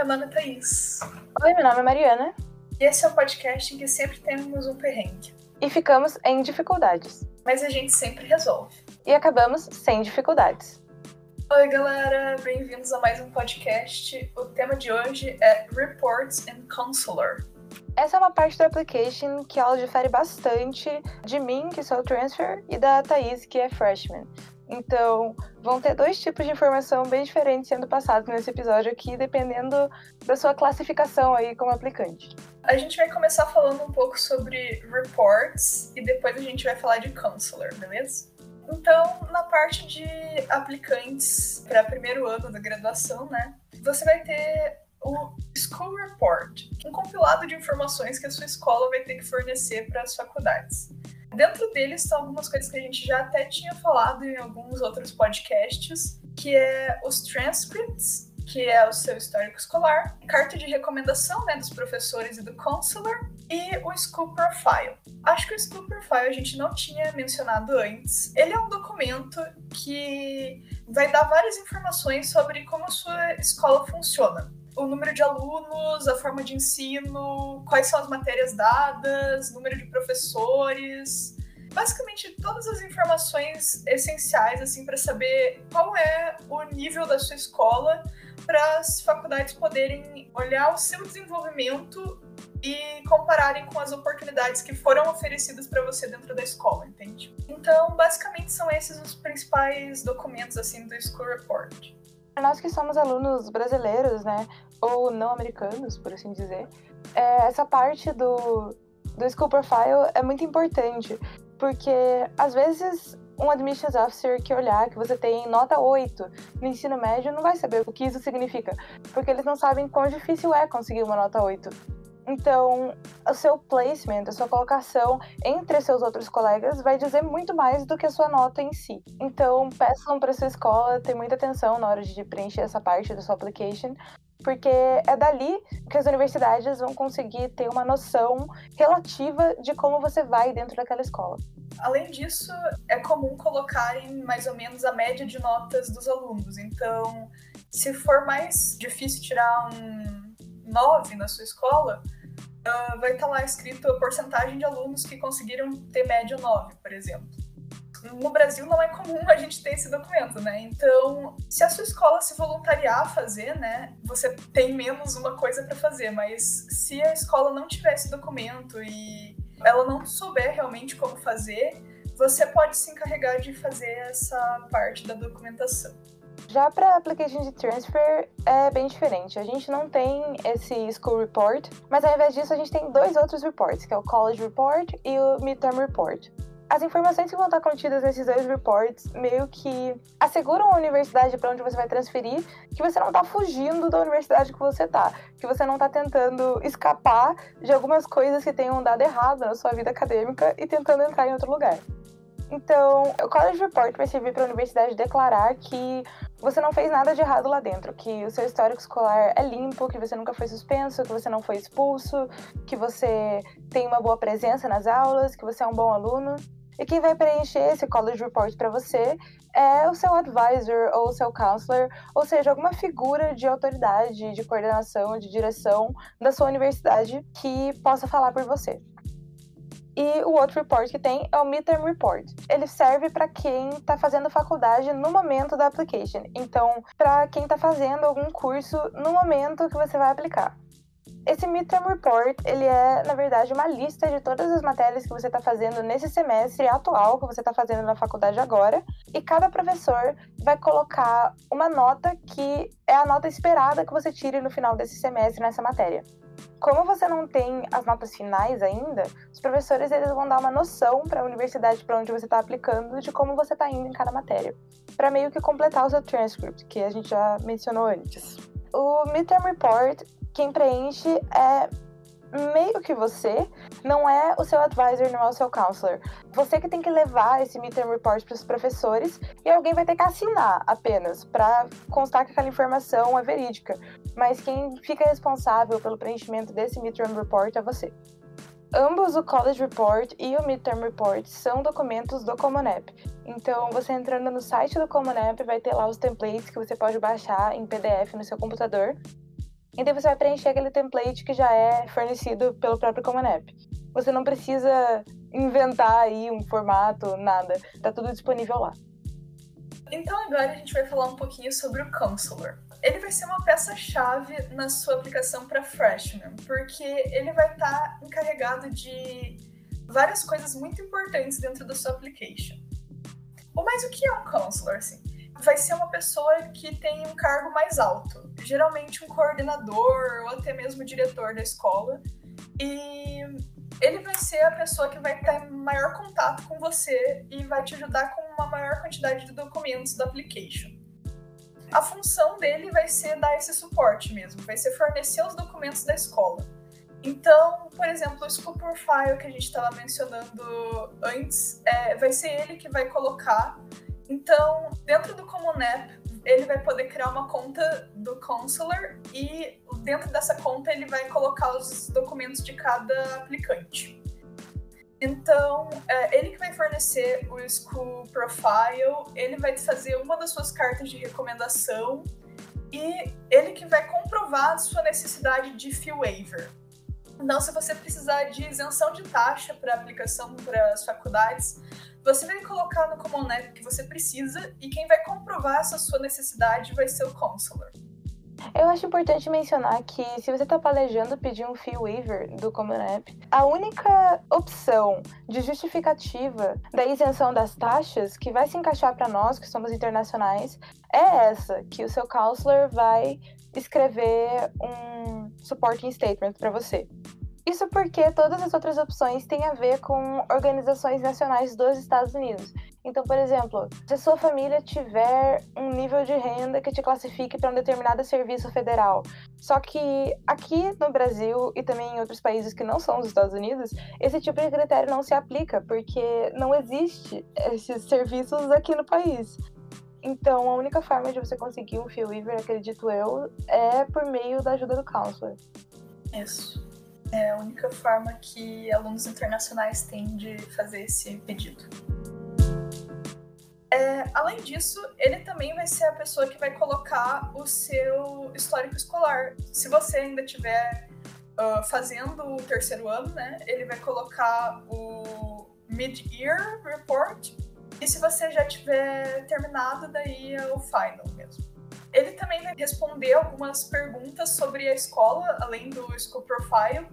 meu nome é Thaís. Oi, meu nome é Mariana. E esse é o podcast em que sempre temos um perrengue. E ficamos em dificuldades. Mas a gente sempre resolve. E acabamos sem dificuldades. Oi, galera, bem-vindos a mais um podcast. O tema de hoje é Reports and Counselor. Essa é uma parte do application que ela difere bastante de mim, que sou transfer, e da Thaís, que é freshman. Então, vão ter dois tipos de informação bem diferentes sendo passados nesse episódio aqui, dependendo da sua classificação aí como aplicante. A gente vai começar falando um pouco sobre reports e depois a gente vai falar de counselor, beleza? Então, na parte de aplicantes para primeiro ano da graduação, né? Você vai ter o School Report, um compilado de informações que a sua escola vai ter que fornecer para as faculdades. Dentro deles estão algumas coisas que a gente já até tinha falado em alguns outros podcasts, que é os transcripts, que é o seu histórico escolar, carta de recomendação né, dos professores e do counselor, e o School Profile. Acho que o School Profile a gente não tinha mencionado antes. Ele é um documento que vai dar várias informações sobre como a sua escola funciona o número de alunos, a forma de ensino, quais são as matérias dadas, número de professores, basicamente todas as informações essenciais assim para saber qual é o nível da sua escola para as faculdades poderem olhar o seu desenvolvimento e compararem com as oportunidades que foram oferecidas para você dentro da escola, entende? Então, basicamente são esses os principais documentos assim do School Report. Nós que somos alunos brasileiros, né, ou não americanos, por assim dizer, é, essa parte do, do School Profile é muito importante, porque às vezes um admissions officer que olhar que você tem nota 8 no ensino médio não vai saber o que isso significa, porque eles não sabem quão difícil é conseguir uma nota 8. Então, o seu placement, a sua colocação entre seus outros colegas vai dizer muito mais do que a sua nota em si. Então, peçam para sua escola ter muita atenção na hora de preencher essa parte da sua application, porque é dali que as universidades vão conseguir ter uma noção relativa de como você vai dentro daquela escola. Além disso, é comum colocarem mais ou menos a média de notas dos alunos. Então, se for mais difícil tirar um 9 na sua escola, uh, vai estar lá escrito a porcentagem de alunos que conseguiram ter média 9, por exemplo no Brasil não é comum a gente ter esse documento, né? Então, se a sua escola se voluntariar a fazer, né, você tem menos uma coisa para fazer, mas se a escola não tiver esse documento e ela não souber realmente como fazer, você pode se encarregar de fazer essa parte da documentação. Já para application de transfer é bem diferente. A gente não tem esse school report, mas ao invés disso a gente tem dois outros reports, que é o college report e o midterm report as informações que vão estar contidas nesses dois reports meio que asseguram a universidade para onde você vai transferir que você não está fugindo da universidade que você está, que você não está tentando escapar de algumas coisas que tenham dado errado na sua vida acadêmica e tentando entrar em outro lugar. Então, o College Report vai servir para a universidade declarar que você não fez nada de errado lá dentro, que o seu histórico escolar é limpo, que você nunca foi suspenso, que você não foi expulso, que você tem uma boa presença nas aulas, que você é um bom aluno. E quem vai preencher esse college report para você é o seu advisor ou o seu counselor, ou seja, alguma figura de autoridade, de coordenação, de direção da sua universidade que possa falar por você. E o outro report que tem é o Midterm Report. Ele serve para quem está fazendo faculdade no momento da application. Então, para quem está fazendo algum curso no momento que você vai aplicar. Esse Midterm Report, ele é, na verdade, uma lista de todas as matérias que você está fazendo nesse semestre atual, que você está fazendo na faculdade agora, e cada professor vai colocar uma nota que é a nota esperada que você tire no final desse semestre nessa matéria. Como você não tem as notas finais ainda, os professores eles vão dar uma noção para a universidade para onde você está aplicando de como você está indo em cada matéria, para meio que completar o seu transcript, que a gente já mencionou antes. O Midterm Report quem preenche é meio que você, não é o seu advisor, não é o seu counselor. Você que tem que levar esse midterm report para os professores e alguém vai ter que assinar apenas para constar que aquela informação é verídica. Mas quem fica responsável pelo preenchimento desse midterm report é você. Ambos o College Report e o Midterm Report são documentos do Common App. Então, você entrando no site do Common App vai ter lá os templates que você pode baixar em PDF no seu computador Então você vai preencher aquele template que já é fornecido pelo próprio Common App. Você não precisa inventar aí um formato, nada. Tá tudo disponível lá. Então agora a gente vai falar um pouquinho sobre o Counselor. Ele vai ser uma peça-chave na sua aplicação para Freshman, porque ele vai estar tá encarregado de várias coisas muito importantes dentro da sua application. Mas o que é um Counselor, assim? Vai ser uma pessoa que tem um cargo mais alto, geralmente um coordenador ou até mesmo diretor da escola, e ele vai ser a pessoa que vai ter maior contato com você e vai te ajudar com uma maior quantidade de documentos da application. A função dele vai ser dar esse suporte mesmo, vai ser fornecer os documentos da escola. Então, por exemplo, o School Profile que a gente estava mencionando antes, é, vai ser ele que vai colocar. Então, dentro do Common App, ele vai poder criar uma conta do Counselor e dentro dessa conta ele vai colocar os documentos de cada aplicante. Então, é ele que vai fornecer o School Profile, ele vai fazer uma das suas cartas de recomendação e ele que vai comprovar a sua necessidade de fee waiver. Então, se você precisar de isenção de taxa para aplicação para as faculdades, você vai colocar no Common App que você precisa e quem vai comprovar essa sua necessidade vai ser o Counselor. Eu acho importante mencionar que se você está planejando pedir um fee waiver do Common App, a única opção de justificativa da isenção das taxas que vai se encaixar para nós, que somos internacionais, é essa, que o seu counselor vai escrever um supporting statement para você. Isso porque todas as outras opções têm a ver com organizações nacionais dos Estados Unidos. Então, por exemplo, se a sua família tiver um nível de renda que te classifique para um determinado serviço federal, só que aqui no Brasil e também em outros países que não são os Estados Unidos, esse tipo de critério não se aplica, porque não existe esses serviços aqui no país. Então, a única forma de você conseguir um fee waiver, acredito eu, é por meio da ajuda do counselor. Isso. É a única forma que alunos internacionais têm de fazer esse pedido. É, além disso, ele também vai ser a pessoa que vai colocar o seu histórico escolar. Se você ainda estiver uh, fazendo o terceiro ano, né, ele vai colocar o Mid-Year Report. E se você já tiver terminado, daí é o final mesmo. Ele também vai responder algumas perguntas sobre a escola, além do School Profile.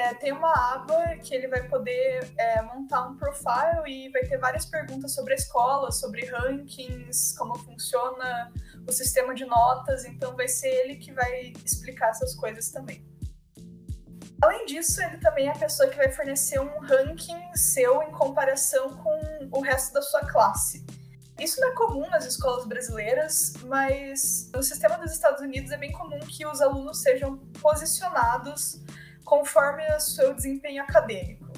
É, tem uma aba que ele vai poder é, montar um profile e vai ter várias perguntas sobre a escola, sobre rankings, como funciona o sistema de notas, então vai ser ele que vai explicar essas coisas também. Além disso, ele também é a pessoa que vai fornecer um ranking seu em comparação com o resto da sua classe. Isso não é comum nas escolas brasileiras, mas no sistema dos Estados Unidos é bem comum que os alunos sejam posicionados conforme o seu desempenho acadêmico.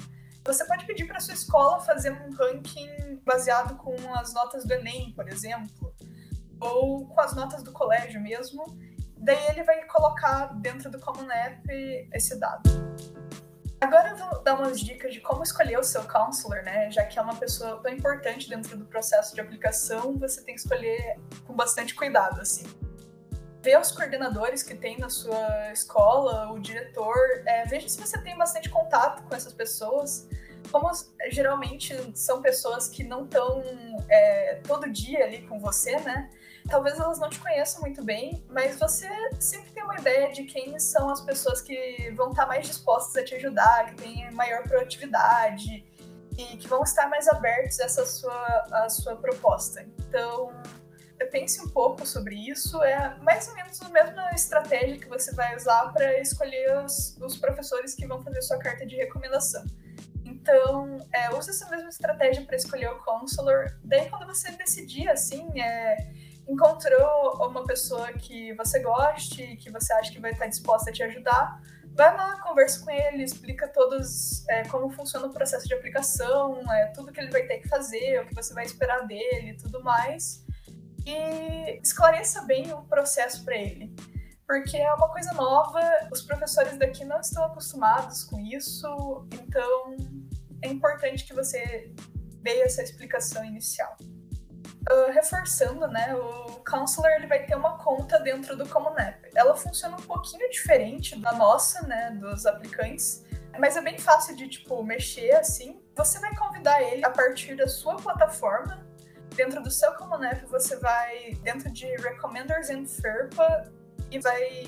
Você pode pedir para sua escola fazer um ranking baseado com as notas do Enem, por exemplo, ou com as notas do colégio mesmo. Daí ele vai colocar dentro do Common App esse dado. Agora eu vou dar umas dicas de como escolher o seu counselor, né? Já que é uma pessoa tão importante dentro do processo de aplicação, você tem que escolher com bastante cuidado, assim. Ver os coordenadores que tem na sua escola, o diretor, é, veja se você tem bastante contato com essas pessoas. Como geralmente são pessoas que não estão é, todo dia ali com você, né? talvez elas não te conheçam muito bem, mas você sempre tem uma ideia de quem são as pessoas que vão estar mais dispostas a te ajudar, que têm maior proatividade e que vão estar mais abertos a essa sua, a sua proposta. Então, pense um pouco sobre isso. É mais ou menos a mesma estratégia que você vai usar para escolher os, os, professores que vão fazer sua carta de recomendação. Então, é, use essa mesma estratégia para escolher o counselor. Daí, quando você decidir, assim, é, encontrou uma pessoa que você goste, que você acha que vai estar disposta a te ajudar, vai lá, conversa com ele, explica todos é, como funciona o processo de aplicação, é, tudo que ele vai ter que fazer, o que você vai esperar dele e tudo mais. E esclareça bem o processo para ele. Porque é uma coisa nova, os professores daqui não estão acostumados com isso, então é importante que você dê essa explicação inicial. Uh, reforçando, né, o counselor ele vai ter uma conta dentro do Common App. ela funciona um pouquinho diferente da nossa, né, dos aplicantes, mas é bem fácil de, tipo, mexer assim. Você vai convidar ele a partir da sua plataforma. Dentro do seu Common App, você vai dentro de Recommenders and FERPA e vai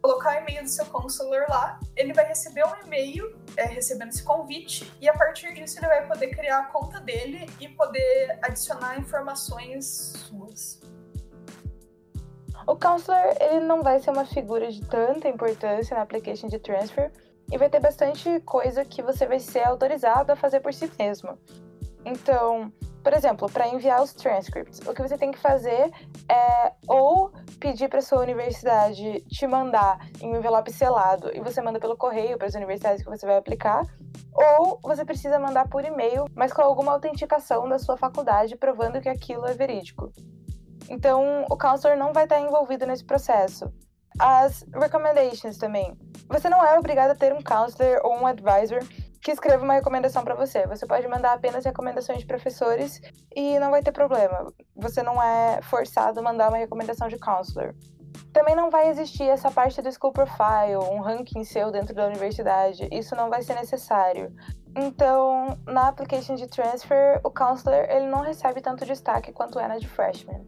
colocar o e-mail do seu counselor lá. Ele vai receber um e-mail é, recebendo esse convite e a partir disso ele vai poder criar a conta dele e poder adicionar informações suas. O counselor ele não vai ser uma figura de tanta importância na application de transfer e vai ter bastante coisa que você vai ser autorizado a fazer por si mesmo. Então, por exemplo, para enviar os transcripts, o que você tem que fazer é ou pedir para sua universidade te mandar em um envelope selado e você manda pelo correio para as universidades que você vai aplicar, ou você precisa mandar por e-mail, mas com alguma autenticação da sua faculdade provando que aquilo é verídico. Então, o counselor não vai estar envolvido nesse processo. As recommendations também. Você não é obrigado a ter um counselor ou um advisor que escreva uma recomendação para você. Você pode mandar apenas recomendações de professores e não vai ter problema. Você não é forçado a mandar uma recomendação de counselor. Também não vai existir essa parte do school profile, um ranking seu dentro da universidade. Isso não vai ser necessário. Então, na application de transfer, o counselor ele não recebe tanto destaque quanto é na de freshman.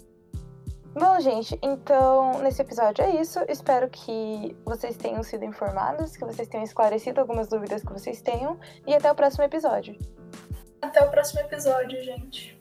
Bom, gente, então nesse episódio é isso. Espero que vocês tenham sido informados, que vocês tenham esclarecido algumas dúvidas que vocês tenham. E até o próximo episódio. Até o próximo episódio, gente.